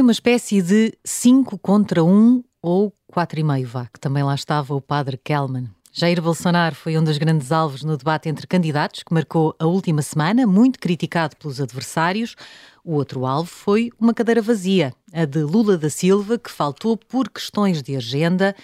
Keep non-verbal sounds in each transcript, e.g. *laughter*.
Foi uma espécie de 5 contra 1 ou 4,5 vá, que também lá estava o padre Kelman. Jair Bolsonaro foi um dos grandes alvos no debate entre candidatos, que marcou a última semana, muito criticado pelos adversários. O outro alvo foi uma cadeira vazia, a de Lula da Silva, que faltou por questões de agenda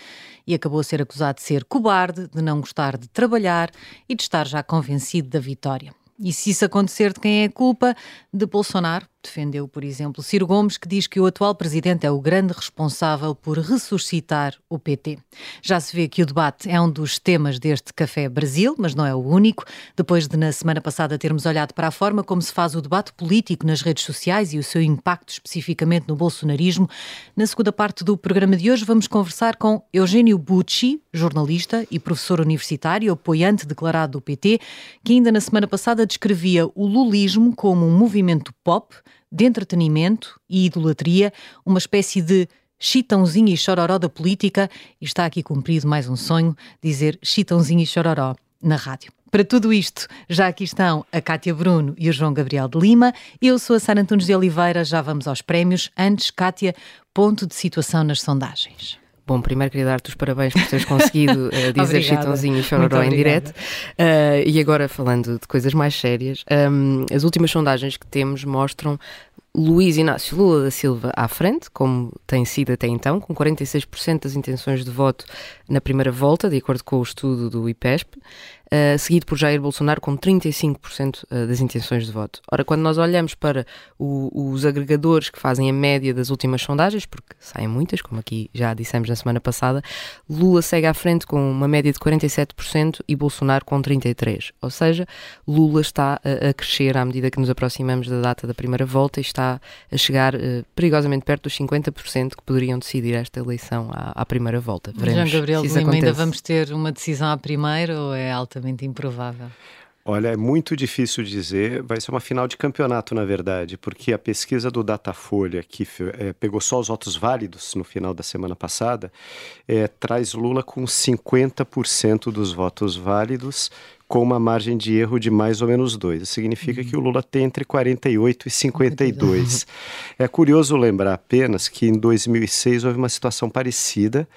e acabou a ser acusado de ser cobarde, de não gostar de trabalhar e de estar já convencido da vitória. E se isso acontecer, de quem é a culpa? De Bolsonaro, defendeu, por exemplo, Ciro Gomes, que diz que o atual presidente é o grande responsável por ressuscitar o PT. Já se vê que o debate é um dos temas deste Café Brasil, mas não é o único. Depois de, na semana passada, termos olhado para a forma como se faz o debate político nas redes sociais e o seu impacto especificamente no bolsonarismo, na segunda parte do programa de hoje vamos conversar com Eugênio Bucci, jornalista e professor universitário, apoiante declarado do PT, que ainda na semana passada descrevia o lulismo como um movimento pop de entretenimento e idolatria, uma espécie de chitãozinho e chororó da política, e está aqui cumprido mais um sonho, dizer chitãozinho e chororó na rádio. Para tudo isto, já aqui estão a Cátia Bruno e o João Gabriel de Lima. Eu sou a Sara Antunes de Oliveira, já vamos aos prémios. Antes, Cátia, ponto de situação nas sondagens. Bom, primeiro queria dar-te os parabéns por teres conseguido uh, *laughs* dizer chitãozinho e chororó em direto. Uh, e agora, falando de coisas mais sérias, um, as últimas sondagens que temos mostram Luís Inácio Lula da Silva à frente, como tem sido até então, com 46% das intenções de voto na primeira volta, de acordo com o estudo do IPESP, uh, seguido por Jair Bolsonaro com 35% eh, das intenções de voto. Ora, quando nós olhamos para o, os agregadores que fazem a média das últimas sondagens, porque saem muitas, como aqui já dissemos na semana passada, Lula segue à frente com uma média de 47% e Bolsonaro com 33%. Ou seja, Lula está a, a, crescer à medida que nos aproximamos da data da primeira volta e está a chegar uh, perigosamente perto dos 50% que poderiam decidir esta eleição à, à primeira volta. Veremos João Gabriel Lima, ainda vamos ter uma decisão à primeira ou é alta altamente improvável? Olha, é muito difícil dizer. Vai ser uma final de campeonato, na verdade, porque a pesquisa do Datafolha, que é, pegou só os votos válidos no final da semana passada, é, traz Lula com 50% dos votos válidos com uma margem de erro de mais ou menos dois. Isso significa uhum. que o Lula tem entre 48 e 52. é curioso lembrar apenas que em 2006 houve uma situação parecida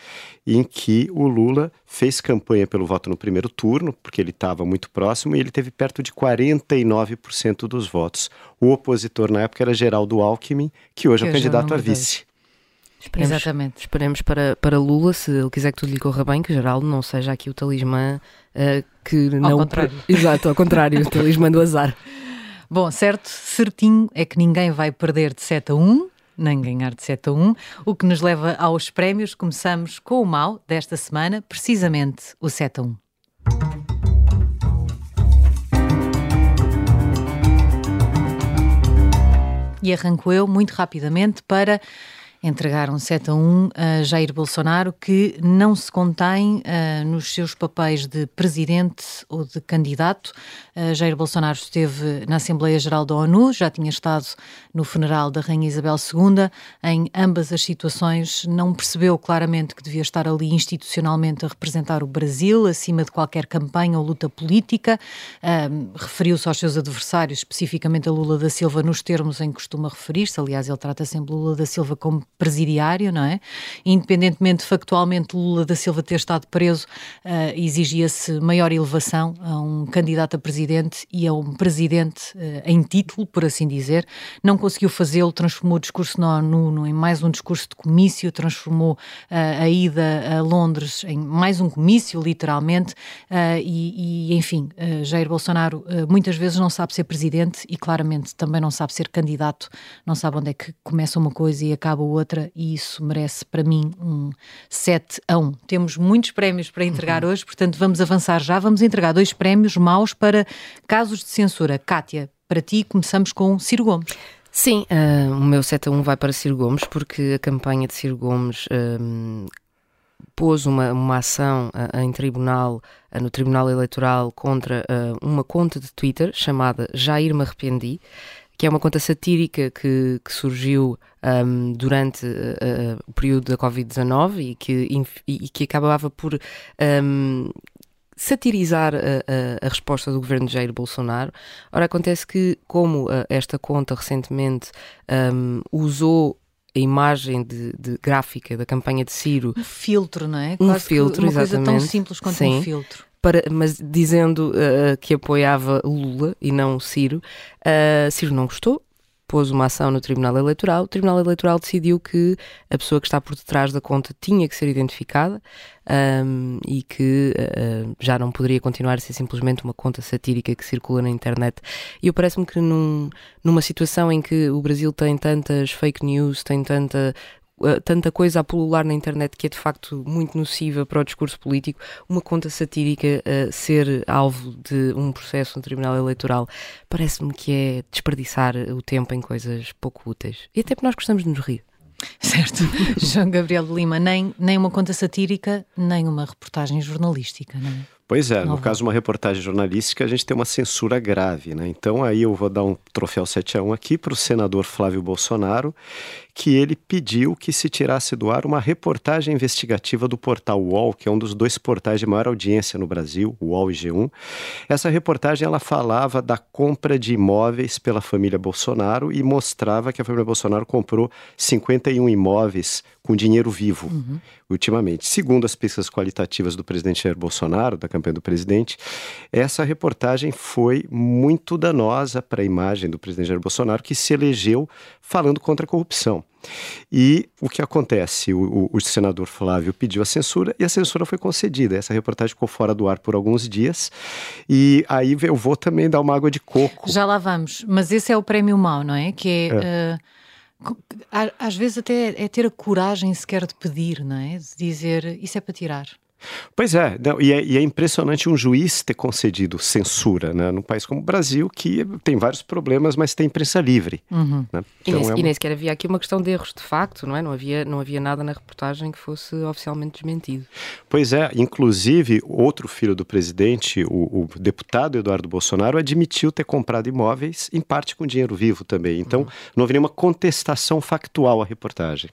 em que o Lula fez campanha pelo voto no primeiro turno, porque ele estava muito próximo, e ele teve perto de 49% dos votos. O opositor na época era Geraldo Alckmin, que hoje que é o candidato a vice. Esperemos, Exatamente. Esperemos para, para Lula, se ele quiser que tudo lhe corra bem, que Geraldo não seja aqui o talismã uh, que ao não. Contrário. *laughs* Exato, ao contrário, o *laughs* talismã do azar. Bom, certo, certinho é que ninguém vai perder de 7 a 1, nem ganhar de 7 a 1, o que nos leva aos prémios. Começamos com o mal desta semana, precisamente o 7 a 1. E arranco eu muito rapidamente para entregaram 7 a 1 a Jair Bolsonaro, que não se contém uh, nos seus papéis de presidente ou de candidato. Uh, Jair Bolsonaro esteve na Assembleia Geral da ONU, já tinha estado no funeral da Rainha Isabel II. Em ambas as situações, não percebeu claramente que devia estar ali institucionalmente a representar o Brasil, acima de qualquer campanha ou luta política. Uh, Referiu-se aos seus adversários, especificamente a Lula da Silva, nos termos em que costuma referir-se. Aliás, ele trata sempre Lula da Silva como presidiário, não é? Independentemente factualmente Lula da Silva ter estado preso, uh, exigia-se maior elevação a um candidato a presidente e a um presidente uh, em título, por assim dizer. Não conseguiu fazê-lo, transformou o discurso na ONU em mais um discurso de comício, transformou uh, a ida a Londres em mais um comício, literalmente, e, e, enfim, Jair Bolsonaro muitas vezes não sabe ser presidente e claramente também não sabe ser candidato, não sabe onde é que começa uma coisa e acaba outra outra, e isso merece para mim um 7 a 1. Temos muitos prémios para entregar uhum. hoje, portanto vamos avançar já. Vamos entregar dois prémios maus para casos de censura. Kátia, para ti começamos com Ciro Gomes. Sim, uh, o meu 7 a 1 vai para Ciro Gomes, porque a campanha de Ciro Gomes uh, pôs uma, uma ação uh, em tribunal, no Tribunal Eleitoral, contra uma conta de Twitter chamada Jair Me Arrependi, que é uma conta satírica que, que surgiu um, durante uh, o período da Covid-19 e que, e, que acabava por um, satirizar a, a, a, resposta do governo de Jair Bolsonaro. Ora, acontece que, como uh, esta conta recentemente um, usou a imagem de, de, gráfica da campanha de Ciro. Um filtro, não é? Um Quase filtro, uma exatamente. coisa tão simples quanto Sim. um filtro. Para, mas dizendo uh, que apoiava Lula e não Ciro, uh, Ciro não gostou, pôs uma ação no Tribunal Eleitoral. O Tribunal Eleitoral decidiu que a pessoa que está por detrás da conta tinha que ser identificada um, e que uh, já não poderia continuar a ser simplesmente uma conta satírica que circula na internet. E eu parece-me que num, numa situação em que o Brasil tem tantas fake news, tem tanta tanta coisa a pulular na internet que é de facto muito nociva para o discurso político, uma conta satírica uh, ser alvo de um processo no Tribunal Eleitoral, parece-me que é desperdiçar o tempo em coisas pouco úteis. E até porque nós gostamos de nos rir. Certo. *laughs* João Gabriel de Lima, nem, nem uma conta satírica, nem uma reportagem jornalística, não é? Pois é, no caso de uma reportagem jornalística, a gente tem uma censura grave, né? Então aí eu vou dar um troféu 7 a 1 aqui para o senador Flávio Bolsonaro, que ele pediu que se tirasse do ar uma reportagem investigativa do portal UOL, que é um dos dois portais de maior audiência no Brasil, UOL e G1. Essa reportagem ela falava da compra de imóveis pela família Bolsonaro e mostrava que a família Bolsonaro comprou 51 imóveis com dinheiro vivo, uhum. ultimamente. Segundo as pesquisas qualitativas do presidente Jair Bolsonaro, da campanha do presidente, essa reportagem foi muito danosa para a imagem do presidente Jair Bolsonaro, que se elegeu falando contra a corrupção. E o que acontece? O, o, o, senador Flávio pediu a censura e a censura foi concedida. Essa reportagem ficou fora do ar por alguns dias. E aí eu vou também dar uma água de coco. Já lá vamos. Mas esse é o prêmio mau, não é? Que é. é. Uh às vezes até é ter a coragem sequer de pedir, não é? De dizer isso é para tirar. Pois é, não, e é, e é, impressionante um juiz ter concedido censura né, num país como o Brasil, que tem vários problemas, mas tem imprensa livre. Uhum. Né? Então e, nem, é uma... havia aqui uma questão de erros de facto, não é? Não havia, não havia nada na reportagem que fosse oficialmente desmentido. Pois é, inclusive outro filho do presidente, o, o deputado Eduardo Bolsonaro, admitiu ter comprado imóveis, em parte com dinheiro vivo também. Então uhum. não havia nenhuma contestação factual à reportagem.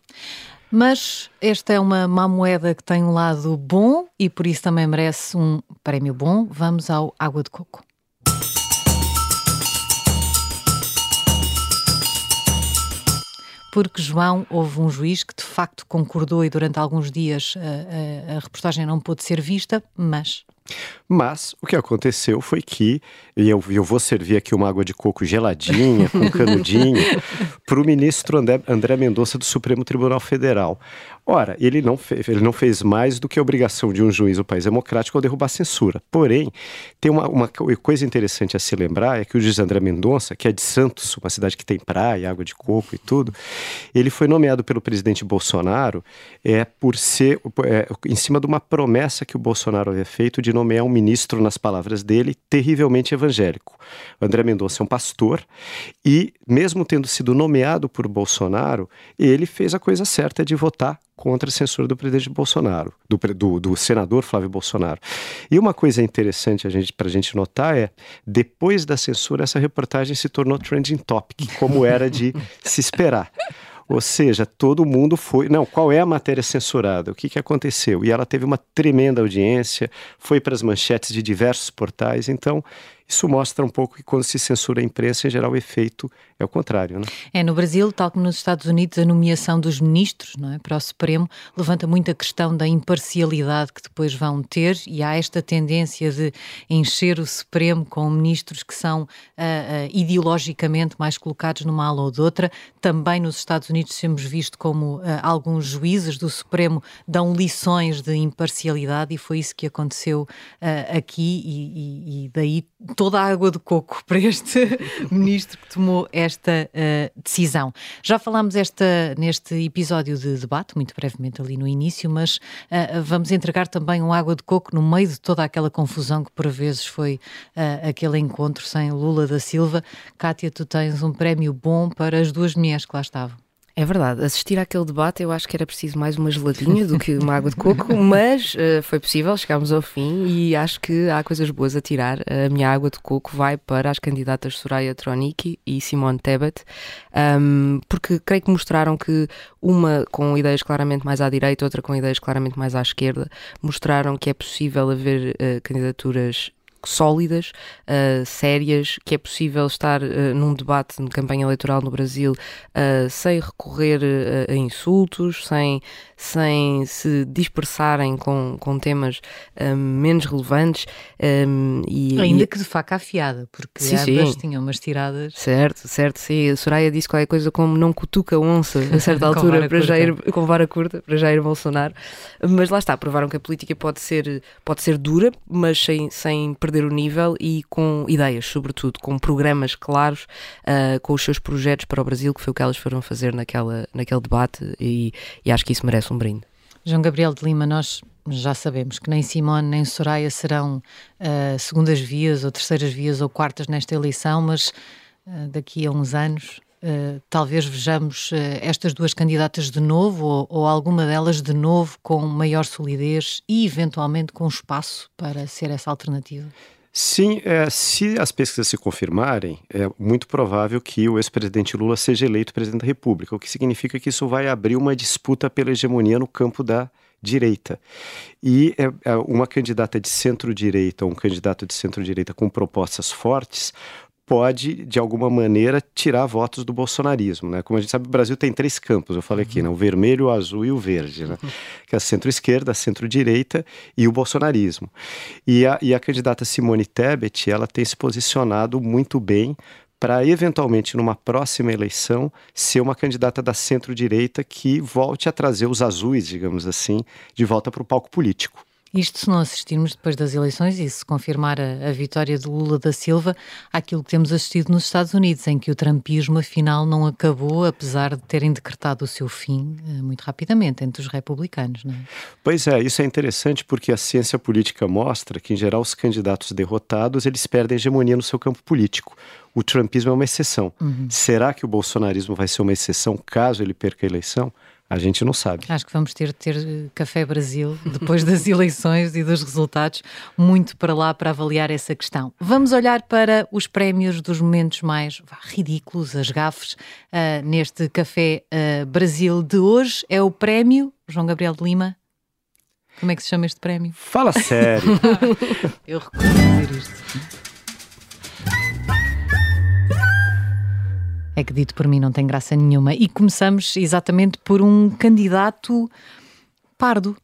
Mas esta é uma má moeda que tem um lado bom e por isso também merece um prémio bom. Vamos ao água de coco. porque João houve um juiz que de facto concordou e durante alguns dias a, a, a reportagem não pôde ser vista, mas mas o que aconteceu foi que, e eu, eu vou servir aqui uma água de coco geladinha, com canudinho, *laughs* para o ministro André, André Mendonça do Supremo Tribunal Federal. Ora, ele não, fez, ele não fez mais do que a obrigação de um juiz do país democrático ao derrubar a censura. Porém, tem uma, uma coisa interessante a se lembrar: é que o juiz André Mendonça, que é de Santos, uma cidade que tem praia, água de coco e tudo, ele foi nomeado pelo presidente Bolsonaro é, por ser é, em cima de uma promessa que o Bolsonaro havia feito de nomear um ministro, nas palavras dele, terrivelmente evangélico. O André Mendonça é um pastor e, mesmo tendo sido nomeado por Bolsonaro, ele fez a coisa certa de votar contra a censura do presidente Bolsonaro, do, do, do senador Flávio Bolsonaro. E uma coisa interessante para a gente notar é, depois da censura, essa reportagem se tornou trending topic, como era de *laughs* se esperar. Ou seja, todo mundo foi. Não, qual é a matéria censurada? O que, que aconteceu? E ela teve uma tremenda audiência, foi para as manchetes de diversos portais. Então, isso mostra um pouco que quando se censura a imprensa, em geral, o efeito é o contrário. Não? É, no Brasil, tal como nos Estados Unidos, a nomeação dos ministros não é, para o Supremo levanta muito a questão da imparcialidade que depois vão ter e há esta tendência de encher o Supremo com ministros que são uh, uh, ideologicamente mais colocados numa ala ou de outra. Também nos Estados Unidos temos visto como uh, alguns juízes do Supremo dão lições de imparcialidade e foi isso que aconteceu aqui e, e, e daí toda a água de coco para este *laughs* ministro que tomou esta uh, decisão. Já falámos esta, neste episódio de debate, muito brevemente ali no início, mas uh, vamos entregar também um água de coco no meio de toda aquela confusão que por vezes foi uh, aquele encontro sem Lula da Silva. Kátia, tu tens um prémio bom para as duas mulheres que lá estavam. É verdade, assistir àquele debate eu acho que era preciso mais uma geladinha do que uma água de coco, *laughs* mas uh, foi possível, chegámos ao fim e acho que há coisas boas a tirar. A minha água de coco vai para as candidatas Soraya Tronic e Simone Tebet, um, porque creio que mostraram que uma com ideias claramente mais à direita, outra com ideias claramente mais à esquerda, mostraram que é possível haver uh, candidaturas sólidas, uh, sérias, que é possível estar uh, num debate de campanha eleitoral no Brasil uh, sem recorrer a insultos, sem, sem se dispersarem com, com temas menos relevantes. Um, e, Ainda e... que de faca afiada, porque sim, ambas sim. tinham umas tiradas. Certo, certo, sim. A Soraya disse qualquer coisa como não cutuca onça a certa *laughs* altura para já ir com vara curta para Jair Bolsonaro. Mas lá está, provaram que a política pode ser, pode ser dura, mas sem, sem perder o nível e com ideias, sobretudo, com programas claros, uh, com os seus projetos para o Brasil, que foi o que elas foram fazer naquela, naquele debate, e, e acho que isso merece um brinde. João Gabriel de Lima, nós já sabemos que nem Simone nem Soraya serão uh, segundas vias ou terceiras vias ou quartas nesta eleição, mas uh, daqui a uns anos uh, talvez vejamos estas duas candidatas de novo ou, ou, alguma delas de novo com maior solidez e eventualmente com espaço para ser essa alternativa. Sim, é, se as pesquisas se confirmarem, é muito provável que o ex-presidente Lula seja eleito presidente da República, o que significa que isso vai abrir uma disputa pela hegemonia no campo da direita. E é uma candidata de centro-direita, um candidato de centro-direita com propostas fortes, pode, de alguma maneira, tirar votos do bolsonarismo. Né? Como a gente sabe, o Brasil tem três campos, eu falei aqui, né? o vermelho, o azul e o verde, né? que é a centro-esquerda, a centro-direita e o bolsonarismo. E a, e a candidata Simone Tebet, ela tem se posicionado muito bem para eventualmente numa próxima eleição ser uma candidata da centro-direita que volte a trazer os azuis, digamos assim, de volta para o palco político. Isto se não assistirmos depois das eleições e se confirmar a, a, vitória de Lula da Silva, aquilo que temos assistido nos Estados Unidos, em que o trumpismo afinal não acabou, apesar de terem decretado o seu fim eh, muito rapidamente entre os republicanos. Não é? Pois é, isso é interessante porque a ciência política mostra que, em geral, os candidatos derrotados eles perdem hegemonia no seu campo político. O trumpismo é uma exceção. Uhum. Será que o bolsonarismo vai ser uma exceção caso ele perca a eleição? A gente não sabe. Acho que vamos ter de ter eh, Café Brasil *laughs* depois das eleições e dos resultados, muito para lá para avaliar essa questão. Vamos olhar para os prémios dos momentos mais ridículos, as gafes, uh, neste Café uh, Brasil de hoje. É o prémio João Gabriel de Lima. Como é que se chama este prémio? Fala sério! *laughs* Eu recuso dizer isto. É que dito por mim não tem graça nenhuma. E começamos exatamente por um candidato pardo.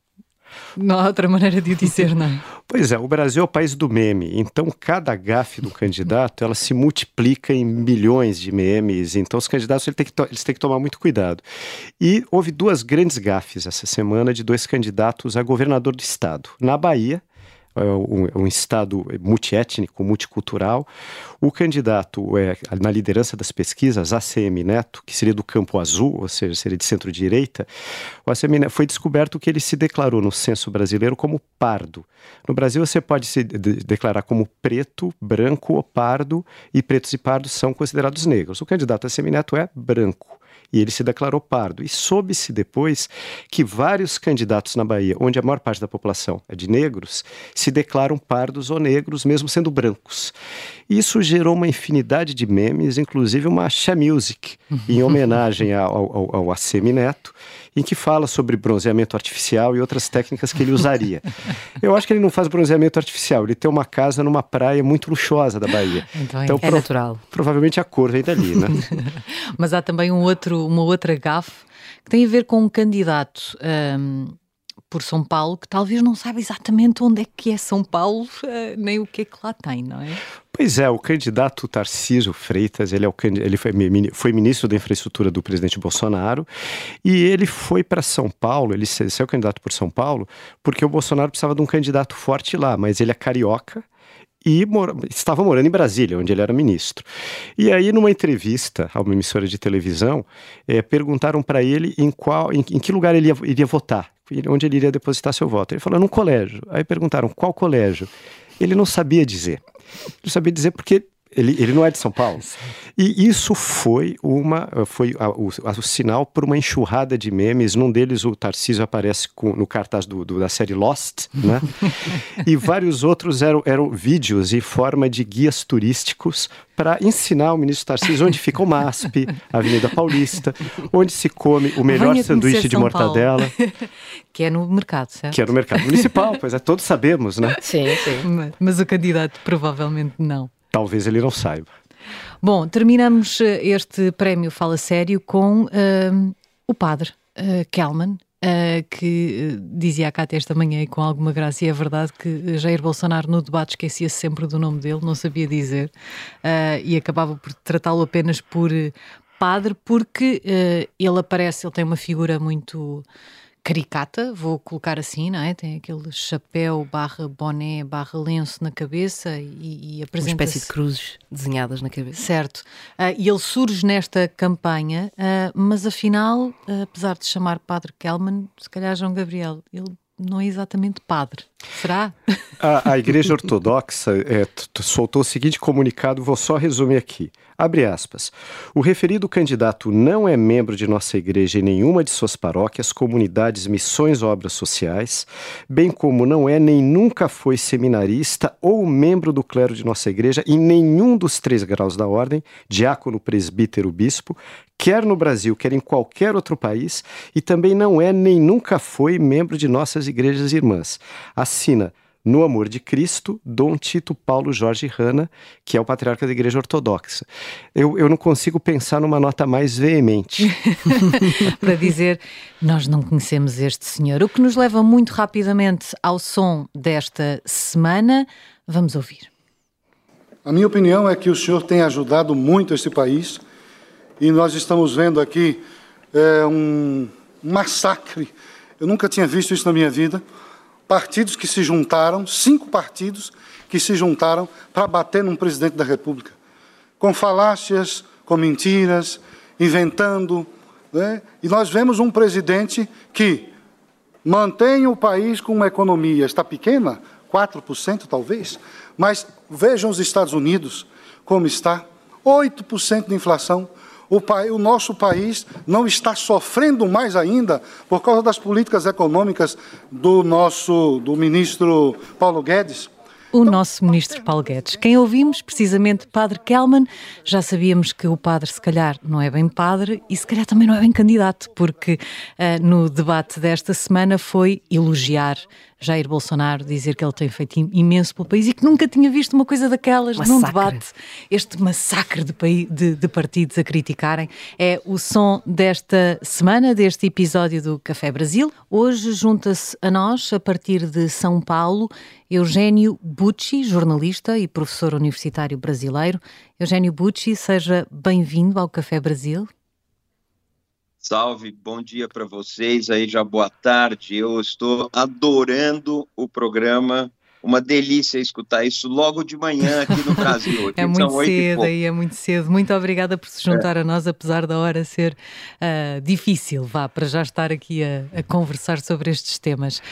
Não há outra maneira de o dizer, não é? *laughs* Pois é, o Brasil é o país do meme, então cada gafe do candidato, ela se multiplica em milhões de memes, então os candidatos eles têm, que eles têm que tomar muito cuidado. E houve duas grandes gafes essa semana de dois candidatos a governador do estado. Na Bahia, um, um, estado multiétnico, multicultural. O candidato é, na liderança das pesquisas, ACM Neto, que seria do campo azul, ou seja, seria de centro-direita, o ACM Neto foi descoberto que ele se declarou no censo brasileiro como pardo. No Brasil, você pode se de declarar como preto, branco ou pardo, e pretos e pardos são considerados negros. O candidato ACM Neto é branco e ele se declarou pardo. E soube-se depois que vários candidatos na Bahia, onde a maior parte da população é de negros, se declaram pardos ou negros, mesmo sendo brancos. Isso gerou uma infinidade de memes, inclusive uma Xé Music, em homenagem ao, ao, ao ACM Neto, em que fala sobre bronzeamento artificial e outras técnicas que ele usaria. *laughs* Eu acho que ele não faz bronzeamento artificial, ele tem uma casa numa praia muito luxuosa da Bahia. Então, então é pro, natural. Provavelmente a cor vem dali, né? *laughs* Mas há também um outro, uma outra gafe que tem a ver com um candidato. Um, por São Paulo, que talvez não saiba exatamente onde é que é São Paulo, uh, nem o que é que lá tem, não é? Pois é, o candidato Tarcísio Freitas, ele, é o, ele foi, foi, ministro da infraestrutura do presidente Bolsonaro e ele foi para São Paulo, ele saiu candidato por São Paulo, porque o Bolsonaro precisava de um candidato forte lá, mas ele é carioca, e estava morando em Brasília, onde ele era ministro. E aí, numa entrevista a uma emissora de televisão, é, perguntaram para ele em qual, em, em, que lugar ele ia, iria votar, onde ele iria depositar seu voto. Ele falou, num colégio. Aí perguntaram, qual colégio? Ele não sabia dizer. Não sabia dizer porque Ele, ele não é de São Paulo. E isso foi uma foi a, o, a, o, sinal para uma enxurrada de memes. Num deles, o Tarcísio aparece com, no cartaz do, do, da série Lost, né? *laughs* e vários outros eram, eram vídeos em forma de guias turísticos para ensinar o ministro Tarcísio onde fica o MASP, a *laughs* Avenida Paulista, onde se come o melhor sanduíche de mortadela. *laughs* que é no mercado, certo? Que é no mercado municipal, pois é, todos sabemos, né? Sim, sim. Mas, mas o candidato provavelmente não. Talvez ele não saiba. Bom, terminamos eh, este prémio Fala Sério com uh, o padre uh, Kelman, uh, que dizia a Cátia esta manhã e com alguma graça, e é verdade que Jair Bolsonaro no debate esquecia-se sempre do nome dele, não sabia dizer, e acabava por tratá-lo apenas por padre, porque ele aparece, ele tem uma figura muito caricata, vou colocar assim, não é? Tem aquele chapéu barra boné barra lenço na cabeça e, e apresenta Uma espécie de cruzes desenhadas na cabeça. Certo. Uh, e ele surge nesta campanha, uh, mas afinal, uh, apesar de chamar Padre Kelman, se calhar João Gabriel, ele não é exatamente padre. Será? A, a Igreja Ortodoxa é, soltou o seguinte comunicado, vou só resumir aqui. Abre aspas. O referido candidato não é membro de nossa igreja em nenhuma de suas paróquias, comunidades, missões obras sociais, bem como não é nem nunca foi seminarista ou membro do clero de nossa igreja em nenhum dos três graus da ordem, diácono, presbítero, bispo, quer no Brasil, quer em qualquer outro país, e também não é nem nunca foi membro de nossas igrejas irmãs. Assina no amor de Cristo, Dom Tito Paulo Jorge Rana, que é o patriarca da Igreja Ortodoxa. Eu, eu não consigo pensar numa nota mais veemente. *laughs* *laughs* Para dizer, nós não conhecemos este senhor. O que nos leva muito rapidamente ao som desta semana. Vamos ouvir. A minha opinião é que o senhor tem ajudado muito este país e nós estamos vendo aqui é, um massacre. Eu nunca tinha visto isso na minha vida partidos que se juntaram, cinco partidos que se juntaram para bater num presidente da República, com falácias, com mentiras, inventando. Né? E nós vemos um presidente que mantém o país com uma economia, está pequena, 4% talvez, mas vejam os Estados Unidos como está, 8% de inflação, o, o nosso país não está sofrendo mais ainda por causa das políticas econômicas do nosso do ministro Paulo Guedes. O nosso ministro Paulo Guedes. Quem ouvimos, precisamente Padre Kelman, já sabíamos que o padre, se calhar, não é bem padre e se calhar também não é bem candidato, porque uh, no debate desta semana foi elogiar Jair Bolsonaro dizer que ele tem feito imenso pelo país e que nunca tinha visto uma coisa daquelas massacre. num debate. Este massacre de, de, de, partidos a criticarem é o som desta semana, deste episódio do Café Brasil. Hoje junta-se a nós, a partir de São Paulo, Eugênio Bucci, jornalista e professor universitário brasileiro. Eugênio Bucci, seja bem-vindo ao Café Brasil. Salve, bom dia para vocês aí, já boa tarde. Eu estou adorando o programa. Uma delícia escutar isso logo de manhã aqui no Brasil. *laughs* é muito cedo aí, é muito cedo. Muito obrigada por se juntar é. a nós, apesar da hora ser uh, difícil, vá, para já estar aqui a, a conversar sobre estes temas.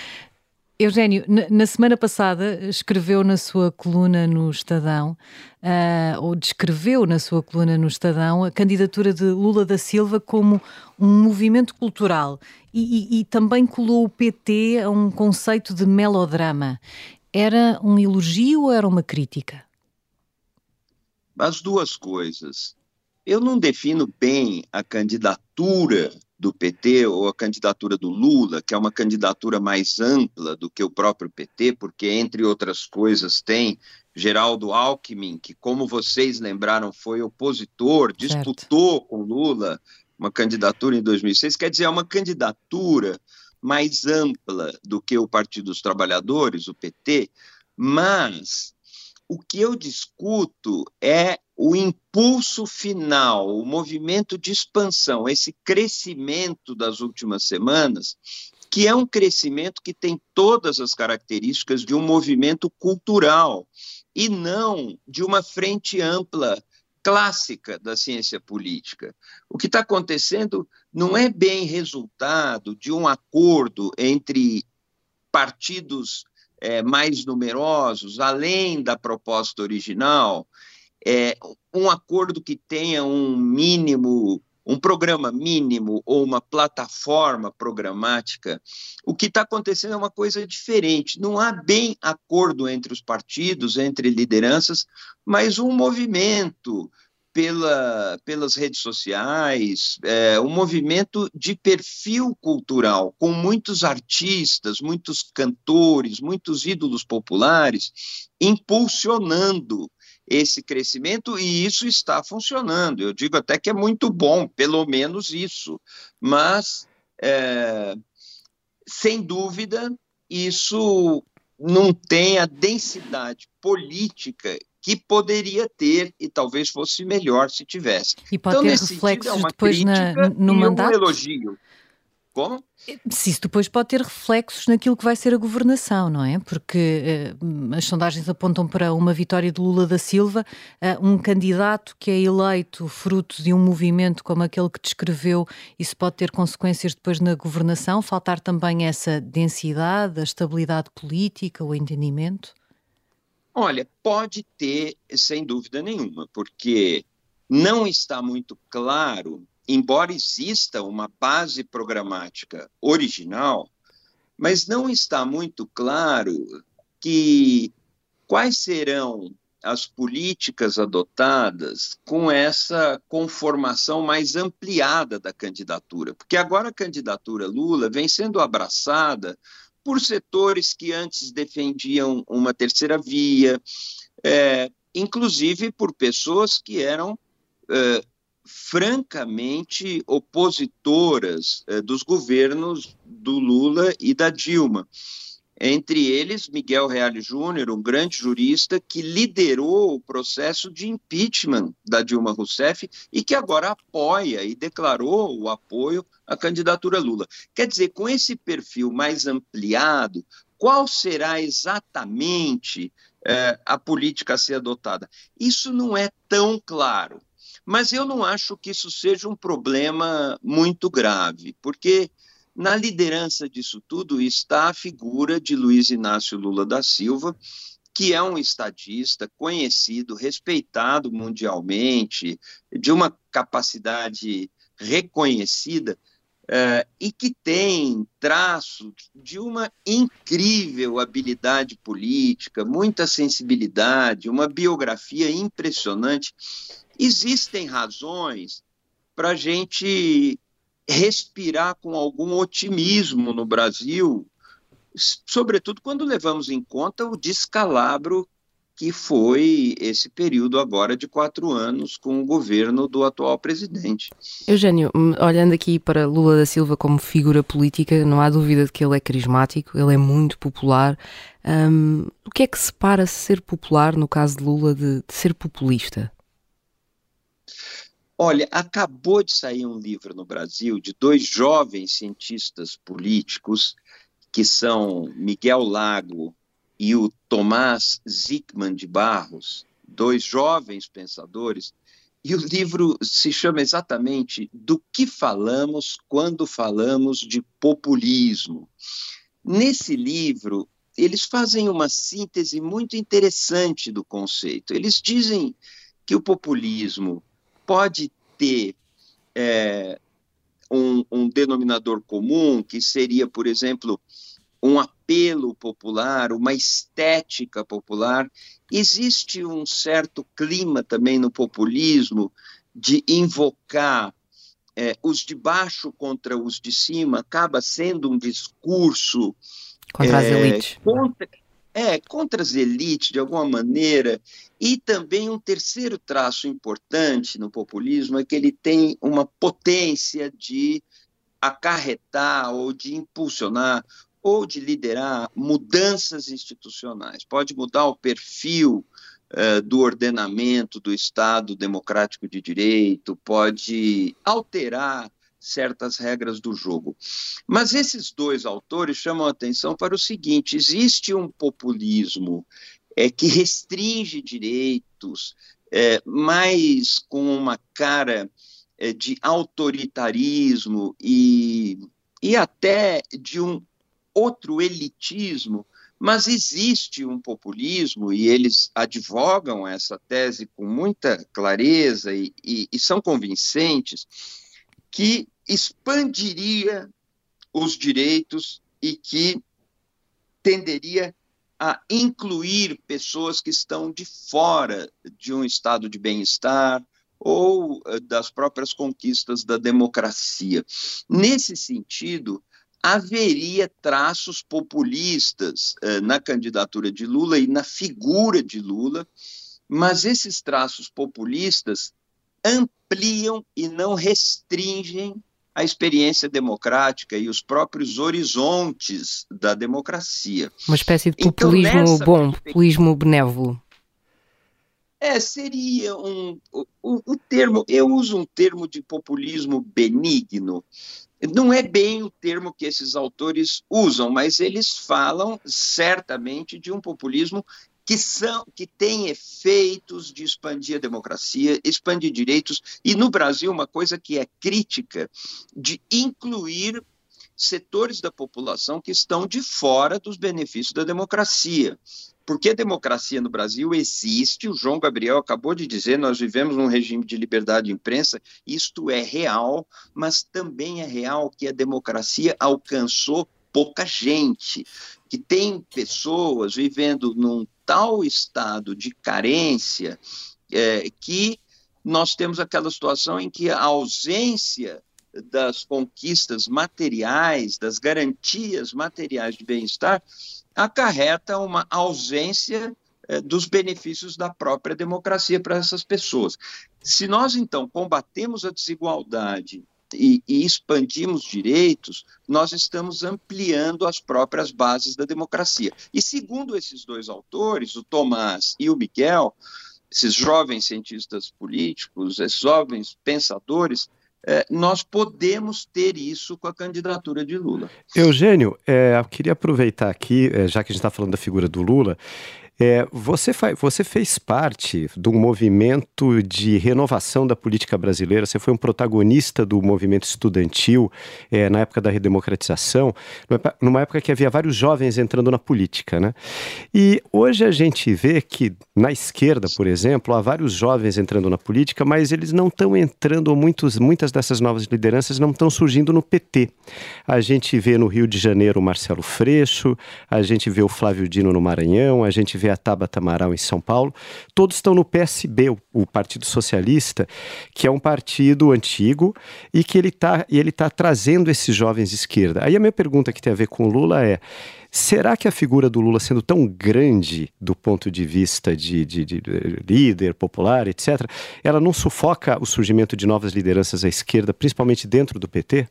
Eugênio, na semana passada escreveu na sua coluna no Estadão, uh, ou descreveu na sua coluna no Estadão, a candidatura de Lula da Silva como um movimento cultural e, e, e também colou o PT a um conceito de melodrama. Era um elogio ou era uma crítica? As duas coisas. Eu não defino bem a candidatura do PT ou a candidatura do Lula, que é uma candidatura mais ampla do que o próprio PT, porque, entre outras coisas, tem Geraldo Alckmin, que, como vocês lembraram, foi opositor, disputou certo. com Lula uma candidatura em 2006, quer dizer, é uma candidatura mais ampla do que o Partido dos Trabalhadores, o PT, mas o que eu discuto é o impulso final, o movimento de expansão, esse crescimento das últimas semanas, que é um crescimento que tem todas as características de um movimento cultural e não de uma frente ampla clássica da ciência política. O que está acontecendo não é bem resultado de um acordo entre partidos é, mais numerosos, além da proposta original, é, um acordo que tenha um mínimo, um programa mínimo ou uma plataforma programática, o que está acontecendo é uma coisa diferente. Não há bem acordo entre os partidos, entre lideranças, mas um movimento pela, pelas redes sociais, é, um movimento de perfil cultural, com muitos artistas, muitos cantores, muitos ídolos populares, impulsionando esse crescimento e isso está funcionando. Eu digo até que é muito bom, pelo menos isso, mas é, sem dúvida isso não tem a densidade política que poderia ter e talvez fosse melhor se tivesse. E pode então, ter reflexos sentido, é depois na, no mandato? Um elogio. Como? Se isso depois pode ter reflexos naquilo que vai ser a governação, não é? Porque eh, as sondagens apontam para uma vitória de Lula da Silva, eh, um candidato que é eleito fruto de um movimento como aquele que descreveu, isso pode ter consequências depois na governação, faltar também essa densidade, a estabilidade política, o entendimento? Olha, pode ter, sem dúvida nenhuma, porque não está muito claro, embora exista uma base programática original, mas não está muito claro que quais serão as políticas adotadas com essa conformação mais ampliada da candidatura, porque agora a candidatura Lula vem sendo abraçada por setores que antes defendiam uma terceira via, é, inclusive por pessoas que eram é, francamente opositoras é, dos governos do Lula e da Dilma. Entre eles, Miguel Reale Júnior, um grande jurista que liderou o processo de impeachment da Dilma Rousseff e que agora apoia e declarou o apoio à candidatura Lula. Quer dizer, com esse perfil mais ampliado, qual será exatamente é, a política a ser adotada? Isso não é tão claro. Mas eu não acho que isso seja um problema muito grave, porque na liderança disso tudo está a figura de Luiz Inácio Lula da Silva, que é um estadista conhecido, respeitado mundialmente, de uma capacidade reconhecida uh, e que tem traços de uma incrível habilidade política, muita sensibilidade, uma biografia impressionante. Existem razões para a gente respirar com algum otimismo no Brasil, sobretudo quando levamos em conta o descalabro que foi esse período agora de quatro anos com o governo do atual presidente. Eugênio, hum, olhando aqui para Lula da Silva como figura política, não há dúvida de que ele é carismático, ele é muito popular. Um, o que é que separa ser popular, no caso de Lula, de, de ser populista? Olha, acabou de sair um livro no Brasil de dois jovens cientistas políticos, que são Miguel Lago e o Tomás Zickman de Barros, dois jovens pensadores, e o livro se chama exatamente Do que falamos quando falamos de populismo. Nesse livro, eles fazem uma síntese muito interessante do conceito. Eles dizem que o populismo pode ter é, um, um denominador comum, que seria, por exemplo, um apelo popular, uma estética popular. Existe um certo clima também no populismo de invocar é, os de baixo contra os de cima, acaba sendo um discurso contra é, as elites. Contra, é, contra as elites, de alguma maneira. E também um terceiro traço importante no populismo é que ele tem uma potência de acarretar ou de impulsionar ou de liderar mudanças institucionais. Pode mudar o perfil uh, do ordenamento do Estado democrático de direito, pode alterar certas regras do jogo. Mas esses dois autores chamam a atenção para o seguinte: existe um populismo é, que restringe direitos, é, mas com uma cara é, de autoritarismo e, e até de um outro elitismo Mas existe um populismo, e eles advogam essa tese com muita clareza e, e, e são convincentes, que expandiria os direitos e que tenderia a incluir pessoas que estão de fora de um estado de bem-estar ou eh, das próprias conquistas da democracia. Nesse sentido, haveria traços populistas eh, na candidatura de Lula e na figura de Lula, mas esses traços populistas ampliam e não restringem a experiência democrática e os próprios horizontes da democracia. Uma espécie de então, populismo então, bom, populismo benévolo. É, seria um, o, o, termo, eu uso um termo de populismo benigno, não é bem o termo que esses autores usam, mas eles falam certamente de um populismo que, são, que tem efeitos de expandir a democracia, expandir direitos, e no Brasil, uma coisa que é crítica, de incluir setores da população que estão de fora dos benefícios da democracia. Porque a democracia no Brasil existe, o João Gabriel acabou de dizer, nós vivemos num regime de liberdade de imprensa, isto é real, mas também é real que a democracia alcançou pouca gente, que tem pessoas vivendo num tal estado de carência é, que nós temos aquela situação em que a ausência das conquistas materiais, das garantias materiais de bem-estar, acarreta uma ausência eh, dos benefícios da própria democracia para essas pessoas. Se nós, então, combatemos a desigualdade e, e, expandimos direitos, nós estamos ampliando as próprias bases da democracia. E segundo esses dois autores, o Tomás e o Miguel, esses jovens cientistas políticos, esses jovens pensadores, é, nós podemos ter isso com a candidatura de Lula. Eugênio, é, eu queria aproveitar aqui, é, já que a gente está falando da figura do Lula, é, você, você fez parte de um movimento de renovação da política brasileira, você foi um protagonista do movimento estudantil é, na época da redemocratização, numa época que havia vários jovens entrando na política. Né? E hoje a gente vê que na esquerda, por exemplo, há vários jovens entrando na política, mas eles não estão entrando, muitos, muitas dessas novas lideranças não estão surgindo no PT. A gente vê no Rio de Janeiro o Marcelo Freixo, a gente vê o Flávio Dino no Maranhão, a gente vê a Tabata Amaral em São Paulo, todos estão no PSB, o Partido Socialista, que é um partido antigo e que ele está ele tá trazendo esses jovens de esquerda. Aí a minha pergunta que tem a ver com o Lula é: Será que a figura do Lula, sendo tão grande do ponto de vista de, de, de, líder popular, etc., ela não sufoca o surgimento de novas lideranças à esquerda, principalmente dentro do PT?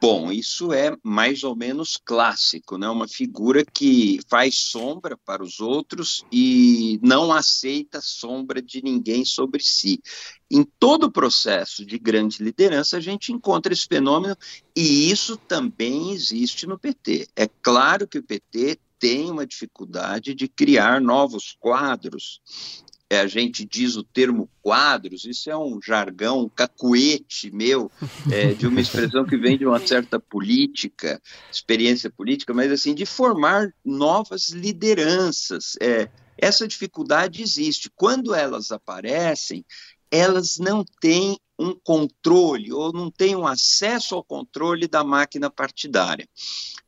Bom, isso é mais ou menos clássico, né? Uma figura que faz sombra para os outros e não aceita sombra de ninguém sobre si. Em todo o processo de grande liderança, a gente encontra esse fenômeno e isso também existe no PT. É claro que o PT tem uma dificuldade de criar novos quadros a gente diz o termo quadros, isso é um jargão, um cacuete meu, é, de uma expressão que vem de uma certa política, experiência política, mas assim, de formar novas lideranças. É, essa dificuldade existe. Quando elas aparecem, elas não têm um controle ou não têm um acesso ao controle da máquina partidária.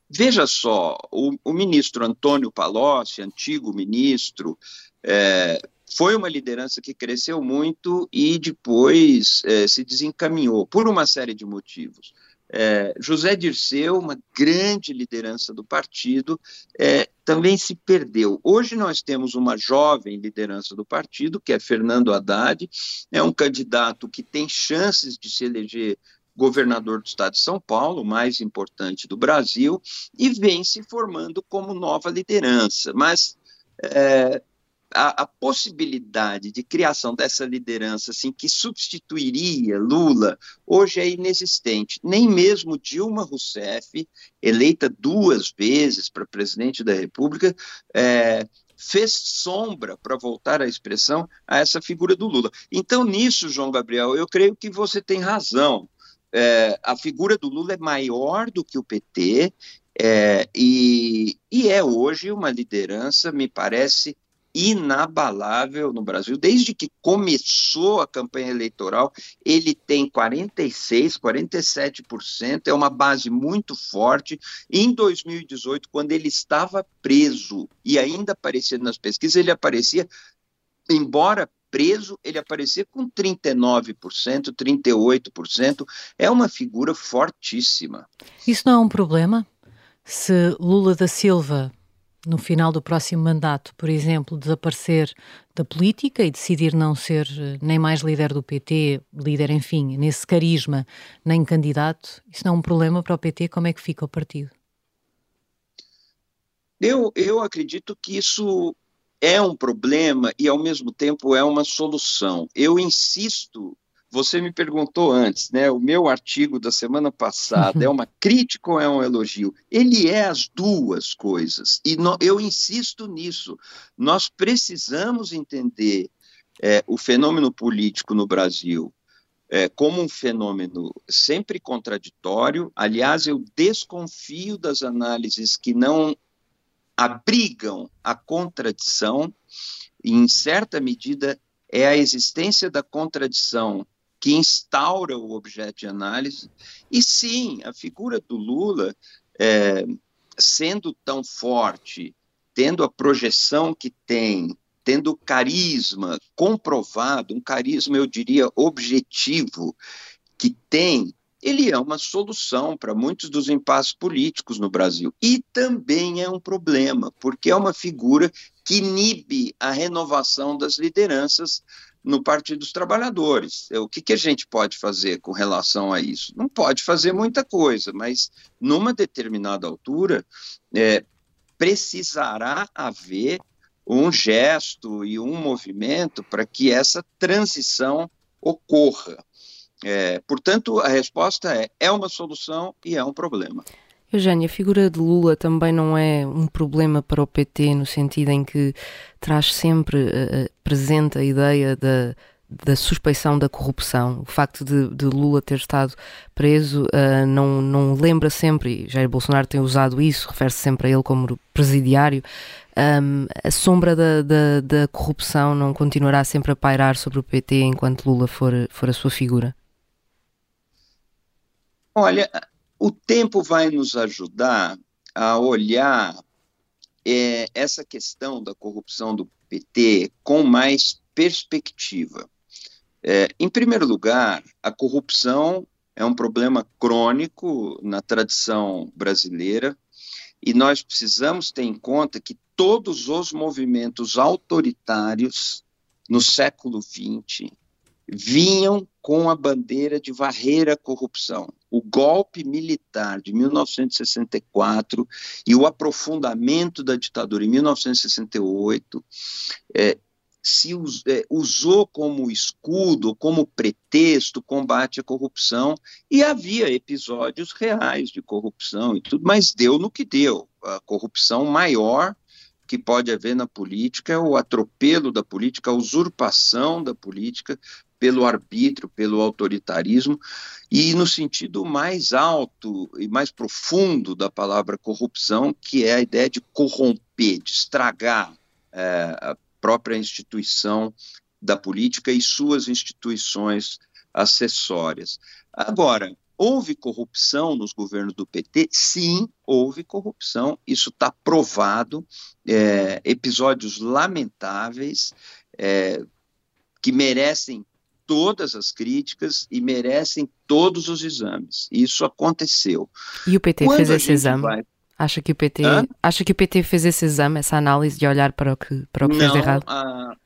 Veja só, o, o ministro Antônio Palocci, antigo ministro, é, foi uma liderança que cresceu muito e depois é, se desencaminhou por uma série de motivos. É, José Dirceu, uma grande liderança do partido, é, também se perdeu. Hoje nós temos uma jovem liderança do partido, que é Fernando Haddad, é um candidato que tem chances de se eleger governador do estado de São Paulo, o mais importante do Brasil, e vem se formando como nova liderança. Mas é, a, a, possibilidade de criação dessa liderança assim que substituiria Lula hoje é inexistente. Nem mesmo Dilma Rousseff, eleita duas vezes para presidente da República, é, fez sombra, para voltar à expressão, a essa figura do Lula. Então, nisso, João Gabriel, eu creio que você tem razão. É, a figura do Lula é maior do que o PT É, e, e é hoje uma liderança, me parece, inabalável no Brasil. Desde que começou a campanha eleitoral, ele tem 46, 47%, é uma base muito forte. Em 2018, quando ele estava preso e ainda aparecia nas pesquisas, ele aparecia, embora preso, ele aparecia com 39%, 38%. É uma figura fortíssima. Isso não é um problema? Se Lula da Silva no final do próximo mandato, por exemplo, desaparecer da política e decidir não ser eh, nem mais líder do PT, líder, enfim, nesse carisma, nem candidato, isso não é um problema para o PT? Como é que fica o partido? Eu, eu acredito que isso é um problema e, ao mesmo tempo, é uma solução. Eu insisto você me perguntou antes, né? O meu artigo da semana passada é uma crítica ou é um elogio? Ele é as duas coisas. E no, eu insisto nisso. Nós precisamos entender é, o fenômeno político no Brasil é, como um fenômeno sempre contraditório. Aliás, eu desconfio das análises que não abrigam a contradição. E, em certa medida, é a existência da contradição que instaura o objeto de análise. E sim, a figura do Lula, é, sendo tão forte, tendo a projeção que tem, tendo carisma comprovado, um carisma, eu diria, objetivo, que tem, ele é uma solução para muitos dos impasses políticos no Brasil. E também é um problema, porque é uma figura que inibe a renovação das lideranças no Partido dos Trabalhadores. É, o que, que a gente pode fazer com relação a isso? Não pode fazer muita coisa, mas numa determinada altura é, precisará haver um gesto e um movimento para que essa transição ocorra. É, portanto, a resposta é: é uma solução e é um problema. Eugénia, a figura de Lula também não é um problema para o PT, no sentido em que traz sempre uh, presente a ideia da, da suspeição da corrupção. O facto de, de Lula ter estado preso uh, não, não lembra sempre, e Jair Bolsonaro tem usado isso, refere-se sempre a ele como presidiário, um, a sombra da, da, da, corrupção não continuará sempre a pairar sobre o PT enquanto Lula for, for a sua figura? Olha, o tempo vai nos ajudar a olhar é, essa questão da corrupção do PT com mais perspectiva. É, em primeiro lugar, a corrupção é um problema crônico na tradição brasileira e nós precisamos ter em conta que todos os movimentos autoritários no século XX vinham com a bandeira de varrer a corrupção. O golpe militar de 1964 e o aprofundamento da ditadura em 1968 é, se us, é, usou como escudo, como pretexto, combate à corrupção, e havia episódios reais de corrupção e tudo, mas deu no que deu. A corrupção maior que pode haver na política é o atropelo da política, a usurpação da política pelo arbítrio, pelo autoritarismo, e no sentido mais alto e mais profundo da palavra corrupção, que é a ideia de corromper, de estragar é, a própria instituição da política e suas instituições acessórias. Agora, houve corrupção nos governos do PT? Sim, houve corrupção, isso está provado, é, episódios lamentáveis, é, que merecem todas as críticas e merecem todos os exames. Isso aconteceu. E o PT Quando fez esse exame? Vai... Acha que o PT acha que o PT fez esse exame, essa análise de olhar para o que para o que Não, fez errado? A,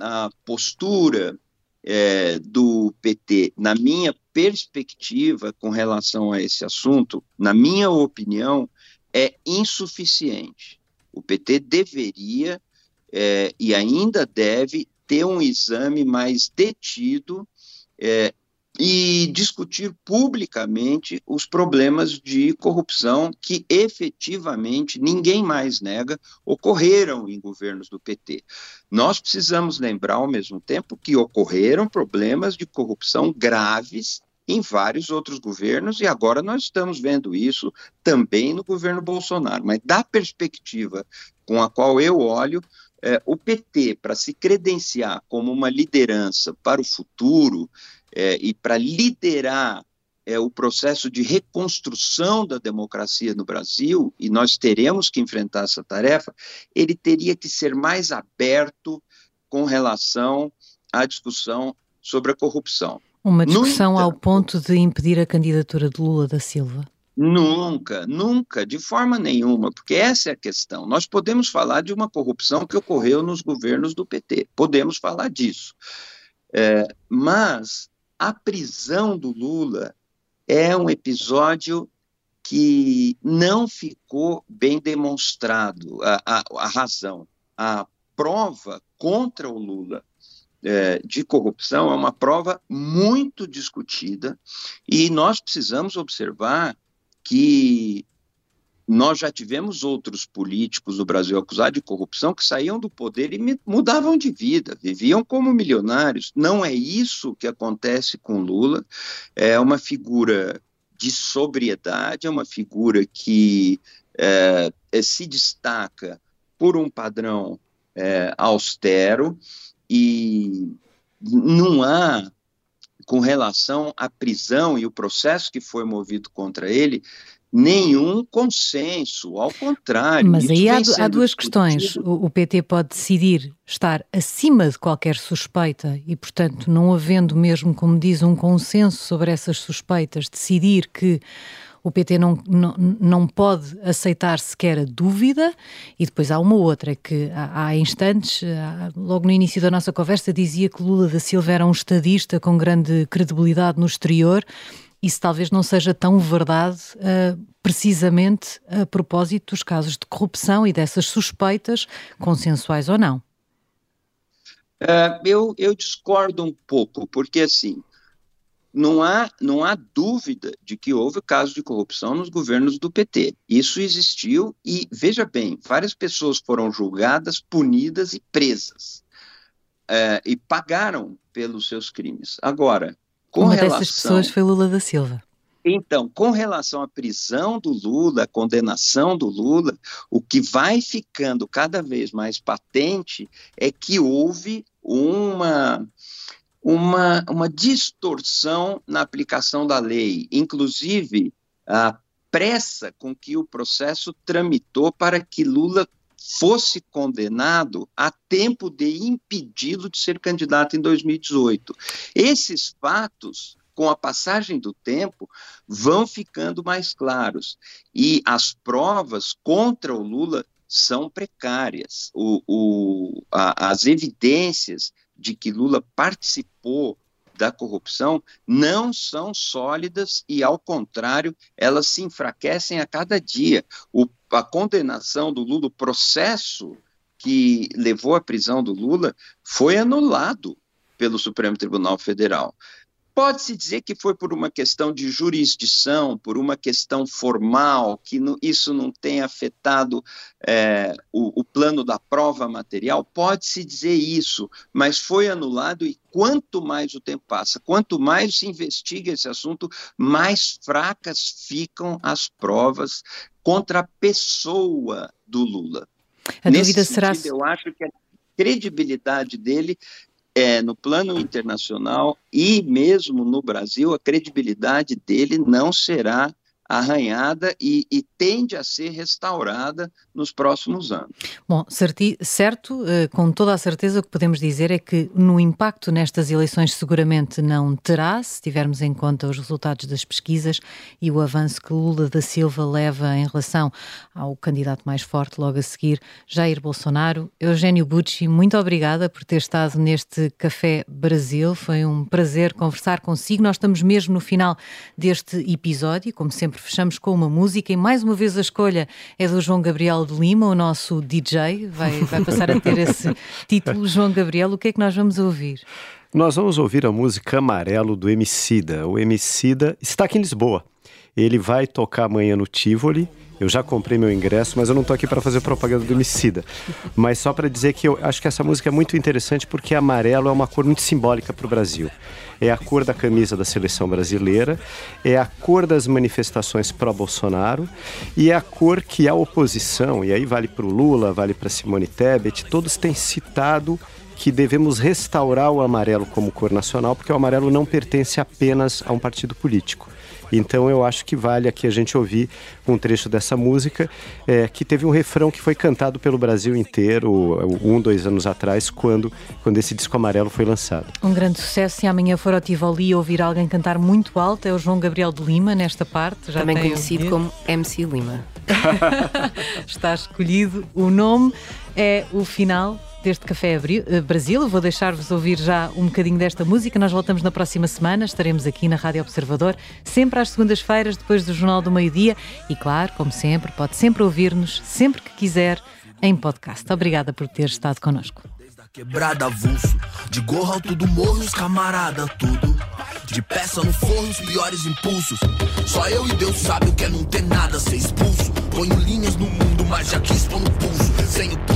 a postura é, do PT, na minha perspectiva com relação a esse assunto, na minha opinião, é insuficiente. O PT deveria é, e ainda deve ter um exame mais detido é, e discutir publicamente os problemas de corrupção que efetivamente ninguém mais nega ocorreram em governos do PT. Nós precisamos lembrar ao mesmo tempo que ocorreram problemas de corrupção graves em vários outros governos, e agora nós estamos vendo isso também no governo Bolsonaro. Mas da perspectiva com a qual eu olho, é, o PT, para se credenciar como uma liderança para o futuro é, e para liderar é, o processo de reconstrução da democracia no Brasil, e nós teremos que enfrentar essa tarefa, ele teria que ser mais aberto com relação à discussão sobre a corrupção. Uma discussão entanto, ao ponto de impedir a candidatura de Lula da Silva? Nunca, nunca, de forma nenhuma, porque essa é a questão. Nós podemos falar de uma corrupção que ocorreu nos governos do PT, podemos falar disso. É, mas a prisão do Lula é um episódio que não ficou bem demonstrado a, a, a razão. A prova contra o Lula é, de corrupção é uma prova muito discutida e nós precisamos observar que nós já tivemos outros políticos no Brasil acusados de corrupção que saíam do poder e mudavam de vida, viviam como milionários. Não é isso que acontece com Lula. É uma figura de sobriedade, é uma figura que é, é se destaca por um padrão é, austero e não há, com relação à prisão e o processo que foi movido contra ele, nenhum consenso, ao contrário. Mas aí há, há, duas questões. O, o, PT pode decidir estar acima de qualquer suspeita e, portanto, não havendo mesmo, como diz, um consenso sobre essas suspeitas, decidir que o PT não, não, não pode aceitar sequer a dúvida, e depois há uma outra, que há, há instantes, há, logo no início da nossa conversa, dizia que Lula da Silva era um estadista com grande credibilidade no exterior, isso talvez não seja tão verdade, uh, precisamente a propósito dos casos de corrupção e dessas suspeitas, consensuais ou não. Uh, eu, eu discordo um pouco, porque assim, não há, não há dúvida de que houve casos de corrupção nos governos do PT. Isso existiu e, veja bem, várias pessoas foram julgadas, punidas e presas. É, e pagaram pelos seus crimes. Agora, com Uma relação... dessas pessoas foi Lula da Silva. Então, com relação à prisão do Lula, à condenação do Lula, o que vai ficando cada vez mais patente é que houve uma uma, uma distorção na aplicação da lei, inclusive a pressa com que o processo tramitou para que Lula fosse condenado a tempo de impedi-lo de ser candidato em 2018. Esses fatos, com a passagem do tempo, vão ficando mais claros. E as provas contra o Lula são precárias. O, o, a, as evidências de que Lula participou da corrupção não são sólidas e, ao contrário, elas se enfraquecem a cada dia. O, a condenação do Lula, o processo que levou à prisão do Lula, foi anulado pelo Supremo Tribunal Federal. Pode-se dizer que foi por uma questão de jurisdição, por uma questão formal, que no, isso não tenha afetado é, o, o plano da prova material? Pode-se dizer isso, mas foi anulado e quanto mais o tempo passa, quanto mais se investiga esse assunto, mais fracas ficam as provas contra a pessoa do Lula. A Nesse dúvida sentido, será. Eu acho que a credibilidade dele é, no plano internacional e mesmo no Brasil, a credibilidade dele não será arranhada e, e, tende a ser restaurada nos próximos anos. Bom, certo, eh, com toda a certeza o que podemos dizer é que no impacto nestas eleições seguramente não terá, se tivermos em conta os resultados das pesquisas e o avanço que Lula da Silva leva em relação ao candidato mais forte logo a seguir, Jair Bolsonaro. Eugênio Bucci, muito obrigada por ter estado neste Café Brasil, foi um prazer conversar consigo. Nós estamos mesmo no final deste episódio, como sempre fechamos com uma música e mais uma vez a escolha é do João Gabriel de Lima, o nosso DJ, vai, vai passar a ter esse título. *laughs* João Gabriel, o que é que nós vamos ouvir? Nós vamos ouvir a música Amarelo do Emicida. O Emicida está aqui em Lisboa. Ele vai tocar amanhã no Tivoli. Eu já comprei meu ingresso, mas eu não estou aqui para fazer propaganda do Emicida. Mas só para dizer que eu acho que essa música é muito interessante porque amarelo é uma cor muito simbólica para o Brasil. É a cor da camisa da seleção brasileira, é a cor das manifestações pró-Bolsonaro e é a cor que a oposição, e aí vale para o Lula, vale para Simone Tebet, todos têm citado que devemos restaurar o amarelo como cor nacional, porque o amarelo não pertence apenas a um partido político. Então eu acho que vale aqui a gente ouvir um trecho dessa música, é, que teve um refrão que foi cantado pelo Brasil inteiro um, dois anos atrás, quando, quando esse disco amarelo foi lançado. Um grande sucesso. Se amanhã for ao Tivoli ouvir alguém cantar muito alto, é o João Gabriel de Lima, nesta parte. Já Também conhecido como MC Lima. *laughs* Está escolhido o nome. É o final deste Café eh, Brasil. Vou deixar-vos ouvir já um bocadinho desta música. Nós voltamos na próxima semana. Estaremos aqui na Rádio Observador, sempre às segundas-feiras, depois do Jornal do Meio-Dia. E claro, como sempre, pode sempre ouvir-nos, sempre que quiser, em podcast. Obrigada por ter estado connosco. Quebrada avulso, de gorro alto do morro, os camarada, tudo. De peça no forno, os piores impulsos. Só eu e Deus sabe o que é não ter nada, ser expulso. Ponho linhas no mundo, mas já quis pôr no pulso. Sem o porro,